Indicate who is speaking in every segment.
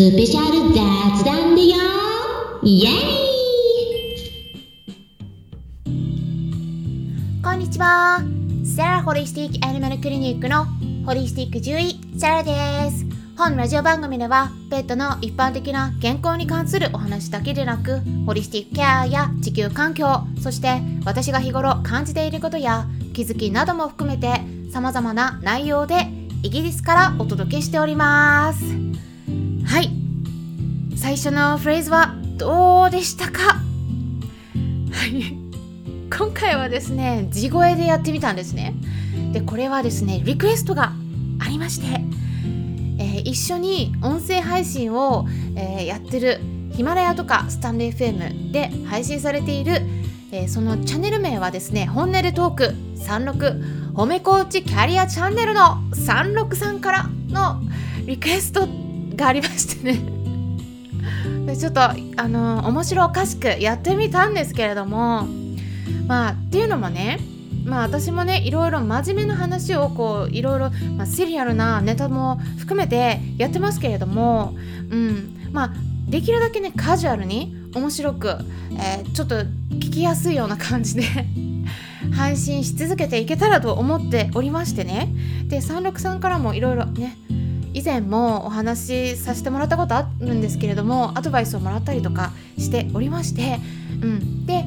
Speaker 1: スペシャル雑談だよ。イエ
Speaker 2: ーこんにちは。セラホリスティックアニマルクリニックのホリスティック獣医セラです。本ラジオ番組ではペットの一般的な健康に関するお話だけでなくホリスティックケアや地球環境そして私が日頃感じていることや気づきなども含めて様々な内容でイギリスからお届けしております。はい。最初のフレーズはどうでしたか？は い今回はですね地声でやってみたんですね。でこれはですねリクエストがありまして、えー、一緒に音声配信を、えー、やってるヒマラヤとかスタンレー FM で配信されている、えー、そのチャンネル名はですね本音でトーク36褒めコーチキャリアチャンネルの36さんからのリクエストがありましてね。でちょっとあの面白おかしくやってみたんですけれどもまあっていうのもねまあ私もねいろいろ真面目な話をこういろいろ、まあ、シリアルなネタも含めてやってますけれどもうんまあできるだけねカジュアルに面白く、えー、ちょっと聞きやすいような感じで 配信し続けていけたらと思っておりましてね。で363からもいろいろね以前もお話しさせてもらったことあるんですけれどもアドバイスをもらったりとかしておりまして、うん、で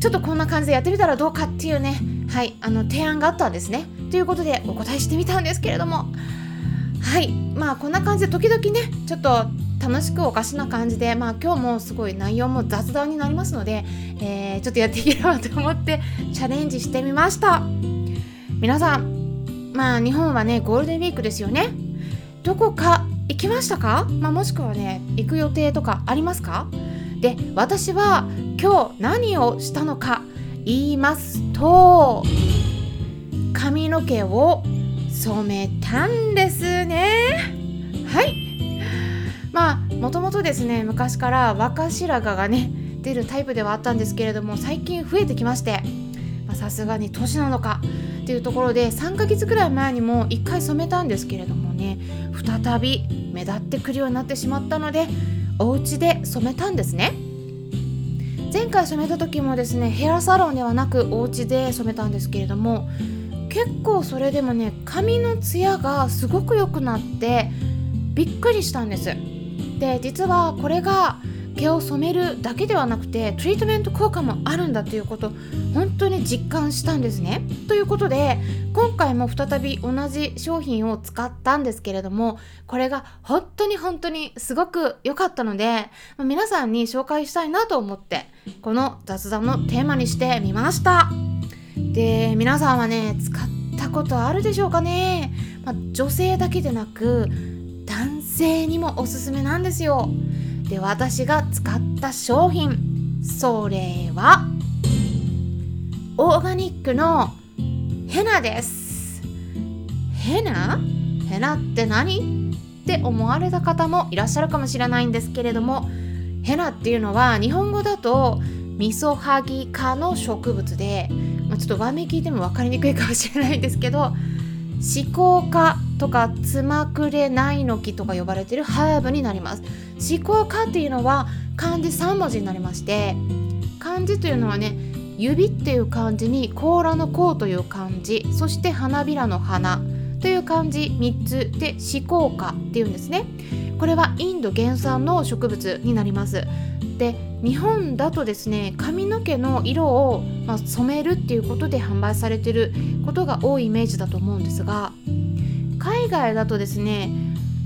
Speaker 2: ちょっとこんな感じでやってみたらどうかっていうねはいあの提案があったんですね。ということでお答えしてみたんですけれども。はいまあこんな感じで時々ねちょっと楽しくおかしな感じでまあ今日もすごい内容も雑談になりますので、えー、ちょっとやっていければと思ってチャレンジしてみました。皆さんまあ日本はねゴールデンウィークですよね。どこか行きましたか、まあ、もしくはね行く予定とかありますか？で私は今日何をしたのか言いますと髪の毛を染めたんですね。はい。まあもともとですね昔から若白髪がね出るタイプではあったんですけれども最近増えてきましてさすがに年なのかっていうところで3ヶ月ぐらい前にも1回染めたんですけれども再び目立ってくるようになってしまったのでお家で染めたんですね。前回染めた時もですねヘアサロンではなくお家で染めたんですけれども結構それでもね髪のツヤがすごく良くなってびっくりしたんです。で実はこれが毛を染めるだけではなくてトリートメント効果もあるんだということ本当に実感したんですね。ということで今回も再び同じ商品を使ったんですけれどもこれが本当に本当にすごく良かったので皆さんに紹介したいなと思ってこの雑談のテーマにしてみました。で皆さんはね使ったことあるでしょうかね、まあ、女性だけでなく男性にもおすすめなんですよ。で私が使った商品。それはオーガニックのヘナです。ヘナ？ヘナって何？って思われた方もいらっしゃるかもしれないんですけれどもヘナっていうのは日本語だとミソハギ科の植物で、まあ、ちょっと和名聞いても分かりにくいかもしれないんですけど思考科とかつまくれないの木とか呼ばれてるハーブになります。思考科っていうのは漢字3文字になりまして漢字というのはね指っていう漢字に甲羅の甲という漢字そして花びらの花という漢字3つで思考科っていうんですね。これはインド原産の植物になります。で日本だとですね髪の毛の色を、まあ、染めるっていうことで販売されてることが多いイメージだと思うんですが海外だとですね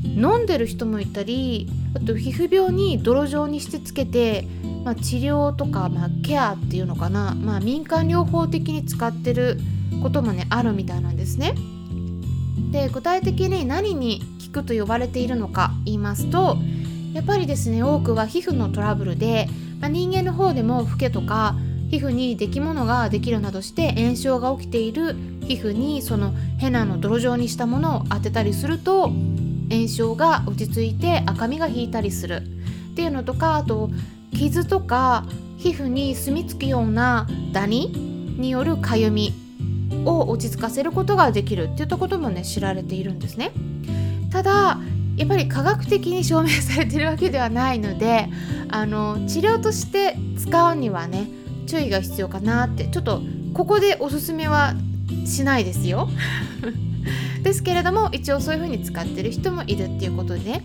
Speaker 2: 飲んでる人もいたりあと皮膚病に泥状にしてつけて、まあ、治療とか、まあ、ケアっていうのかな、まあ、民間療法的に使ってることもねあるみたいなんですね。で具体的に何に効くと呼ばれているのか言いますとやっぱりですね多くは皮膚のトラブルで、まあ、人間の方でもフケとか皮膚にできものができるなどして炎症が起きている皮膚にそのヘナの泥状にしたものを当てたりすると炎症が落ち着いて赤みが引いたりする。っていうのとかあと傷とか皮膚に住み着くようなダニによるかゆみを落ち着かせることができる。っていったこともね知られているんですね。ただやっぱり科学的に証明されてるわけではないのであの治療として使うにはね注意が必要かなって。ちょっとここでおすすめはしないですよ。ですけれども一応そういう風に使ってる人もいるっていうことでね。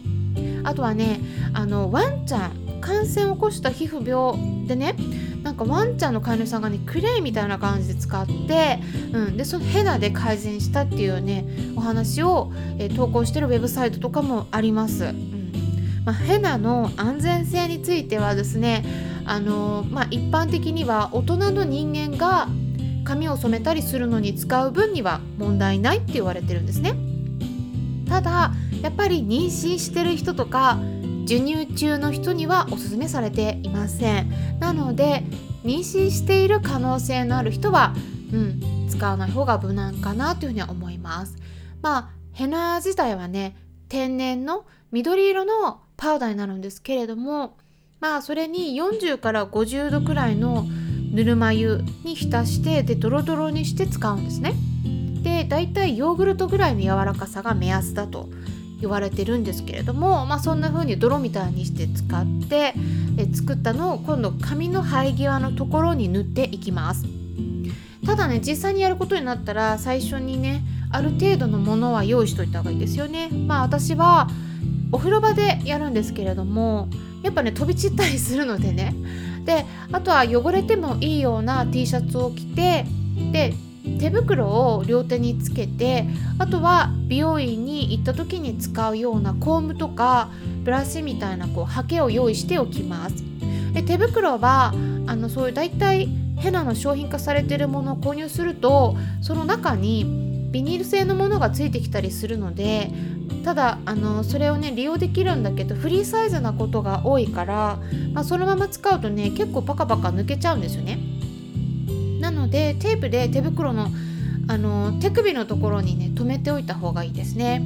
Speaker 2: あとはねあのワンちゃん感染を起こした皮膚病でねなんかワンちゃんの飼い主さんがねクレイみたいな感じで使って、うん、でそのヘナで改善したっていうねお話を、えー、投稿してるウェブサイトとかもあります。うん。まあ、ヘナの安全性についてはですねあのー、まあ、一般的には大人の人間が髪を染めたりするのに使う分には問題ないって言われてるんですね。ただやっぱり妊娠してる人とか授乳中の人にはおすすめされていませんなので妊娠している可能性のある人は、うん、使わない方が無難かなというふうには思いますまあヘナ自体はね天然の緑色のパウダーになるんですけれどもまあそれに40から50度くらいのぬるま湯に浸してでドロドロにして使うんですね。でだいたいヨーグルトぐらいの柔らかさが目安だと言われてるんですけれども、まあ、そんな風に泥みたいにして使ってえ作ったのを今度紙の生え際のところに塗っていきます。ただね実際にやることになったら最初にねある程度のものは用意しといた方がいいですよね。まあ私はお風呂場でやるんですけれどもやっぱね飛び散ったりするのでねであとは汚れてもいいような T シャツを着てで手袋を両手につけてあとは美容院に行った時に使うようなコームとかブラシみたいなこうハケを用意しておきます。で手袋はあのそういう大体ヘナの商品化されてるものを購入するとその中にビニール製のものがついてきたりするのでただあのそれをね利用できるんだけどフリーサイズなことが多いから、まあ、そのまま使うとね結構パカパカ抜けちゃうんですよね。なのでテープで手袋のあの手首のところにね留めておいた方がいいですね。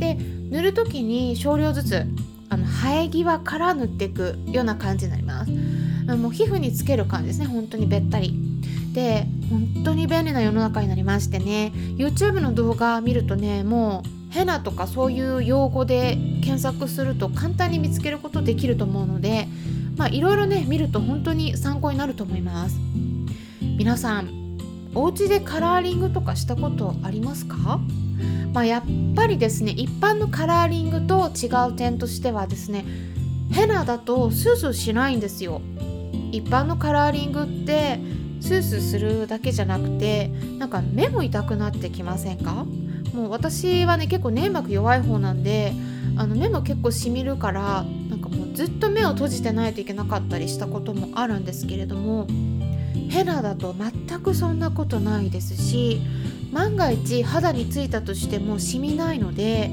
Speaker 2: で塗る時に少量ずつあの生え際から塗っていくような感じになります。もう皮膚につける感じですね。本当にべったり。で本当に便利な世の中になりましてね。YouTube の動画見るとねもうヘナとかそういう用語で検索すると簡単に見つけることできると思うのでまあいろいろね見ると本当に参考になると思います。皆さんお家でカラーリングとかしたことありますか？まあ、やっぱりですね一般のカラーリングと違う点としてはですねヘナだとスースーしないんですよ。一般のカラーリングってスースーするだけじゃなくてなんか目も痛くなってきませんか？もう私はね結構粘膜弱い方なんであの目も結構しみるからなんかもうずっと目を閉じてないといけなかったりしたこともあるんですけれどもヘナだと全くそんなことないですし万が一肌についたとしても染みないので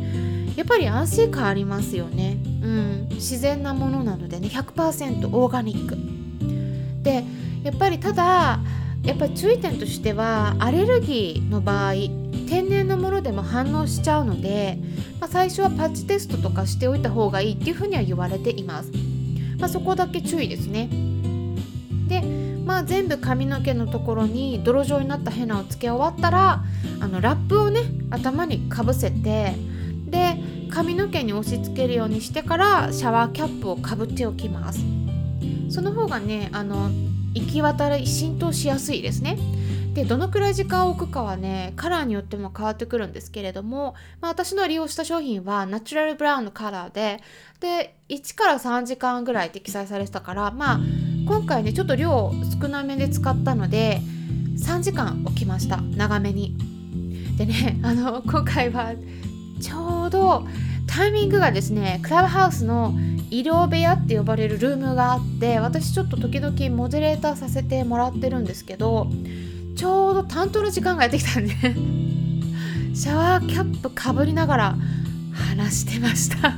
Speaker 2: やっぱり安心感ありますよね、うん、自然なものなのでね100%オーガニック。でやっぱりただやっぱり注意点としてはアレルギーの場合天然のものでも反応しちゃうので、まあ、最初はパッチテストとかしておいた方がいいっていうふうには言われています、まあ、そこだけ注意ですね。でまあ、全部髪の毛のところに泥状になったヘナをつけ終わったらあのラップをね頭にかぶせてで髪の毛に押し付けるようにしてからシャワーキャップをかぶっておきます。その方がねあの行き渡り浸透しやすいですね。でどのくらい時間を置くかはねカラーによっても変わってくるんですけれども、まあ、私の利用した商品はナチュラルブラウンのカラーでで1から3時間ぐらいって記載されてたからまあ今回ねちょっと量少なめで使ったので3時間置きました。長めに。でねあの今回はちょうどタイミングがですねクラブハウスの医療部屋って呼ばれるルームがあって私ちょっと時々モデレーターさせてもらってるんですけどちょうど担当の時間がやってきたんで シャワーキャップかぶりながら話してました。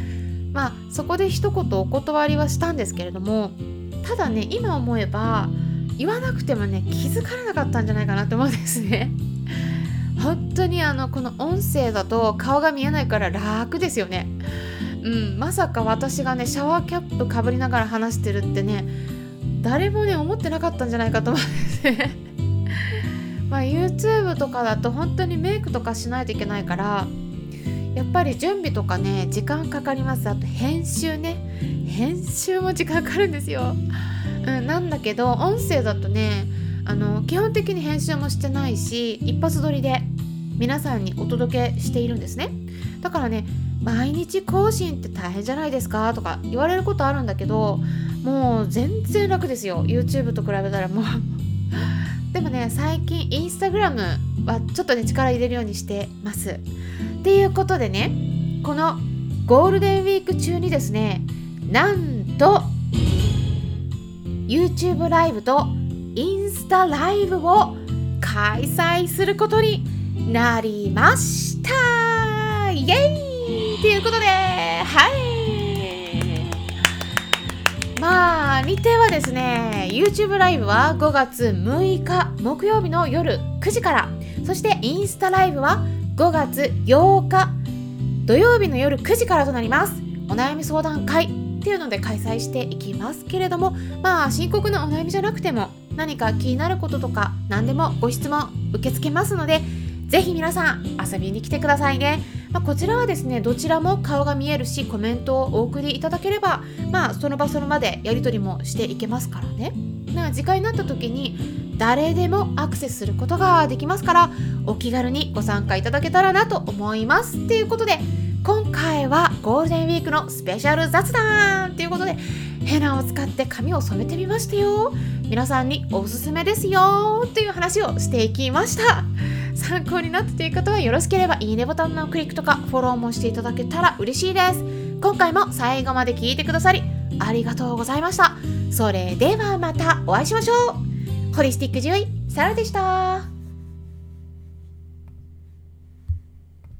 Speaker 2: まあそこで一言お断りはしたんですけれどもただね今思えば言わなくてもね気づかれなかったんじゃないかなって思うんですね。本当にあのこの音声だと顔が見えないから楽ですよね。うんまさか私がねシャワーキャップかぶりながら話してるってね誰もね思ってなかったんじゃないかと思うんですねまあ YouTube とかだと本当にメイクとかしないといけないからやっぱり準備とかね時間かかります。あと編集ね。編集も時間かかるんですよ、うん、なんだけど音声だとねあの基本的に編集もしてないし一発撮りで。皆さんにお届けしているんですね。だからね毎日更新って大変じゃないですかとか言われることあるんだけどもう全然楽ですよ。YouTube と比べたらもう。でもね最近インスタグラムはちょっとね力入れるようにしてます。っていうことでねこのゴールデンウィーク中にですねなんと YouTube ライブとインスタライブを開催することになりました。イエイ！ということではい。まあ日程はですね YouTube ライブは5月6日木曜日の夜9時から。そしてインスタライブは5月8日土曜日の夜9時からとなります。お悩み相談会っていうので開催していきますけれどもまあ深刻なお悩みじゃなくても何か気になることとか何でもご質問受け付けますのでぜひ皆さん遊びに来てくださいね、まあ、こちらはですねどちらも顔が見えるしコメントをお送りいただければまあその場その場でやり取りもしていけますからね。な次回になった時に誰でもアクセスすることができますからお気軽にご参加いただけたらなと思います。ということで今回はゴールデンウィークのスペシャル雑談ということでヘナを使って髪を染めてみましたよ。皆さんにおすすめですよという話をしていきました。参考になったという方はよろしければいいねボタンのクリックとかフォローもしていただけたら嬉しいです。今回も最後まで聞いてくださりありがとうございました。それではまたお会いしましょう。ホリスティック獣医サラでした。